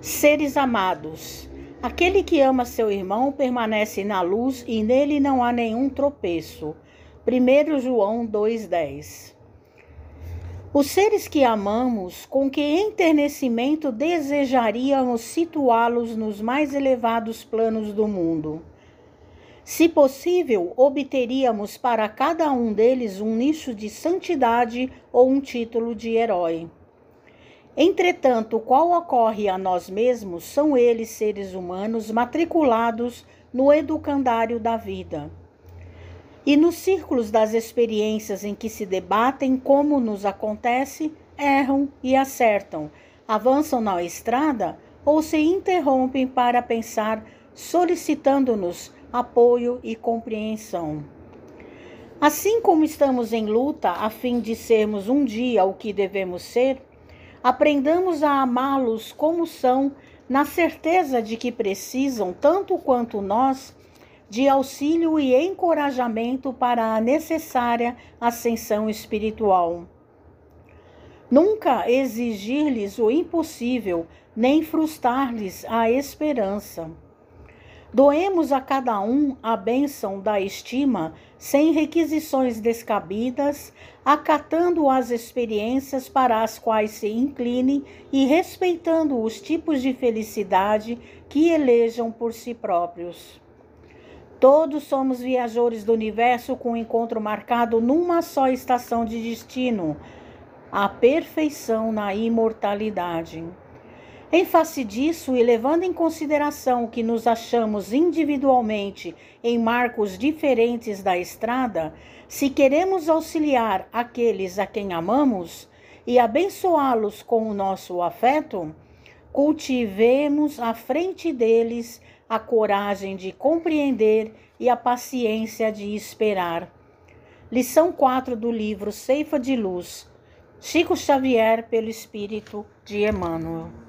Seres amados, aquele que ama seu irmão permanece na luz e nele não há nenhum tropeço. 1 João 2,10 Os seres que amamos, com que enternecimento desejaríamos situá-los nos mais elevados planos do mundo? Se possível, obteríamos para cada um deles um nicho de santidade ou um título de herói. Entretanto, qual ocorre a nós mesmos são eles seres humanos matriculados no educandário da vida. E nos círculos das experiências em que se debatem como nos acontece, erram e acertam, avançam na estrada ou se interrompem para pensar, solicitando-nos apoio e compreensão. Assim como estamos em luta a fim de sermos um dia o que devemos ser, Aprendamos a amá-los como são, na certeza de que precisam, tanto quanto nós, de auxílio e encorajamento para a necessária ascensão espiritual. Nunca exigir-lhes o impossível, nem frustrar-lhes a esperança. Doemos a cada um a bênção da estima, sem requisições descabidas, acatando as experiências para as quais se incline e respeitando os tipos de felicidade que elejam por si próprios. Todos somos viajores do universo com um encontro marcado numa só estação de destino, a perfeição na imortalidade. Em face disso, e levando em consideração que nos achamos individualmente em marcos diferentes da estrada, se queremos auxiliar aqueles a quem amamos e abençoá-los com o nosso afeto, cultivemos à frente deles a coragem de compreender e a paciência de esperar. Lição 4 do livro Ceifa de Luz. Chico Xavier, pelo Espírito de Emmanuel.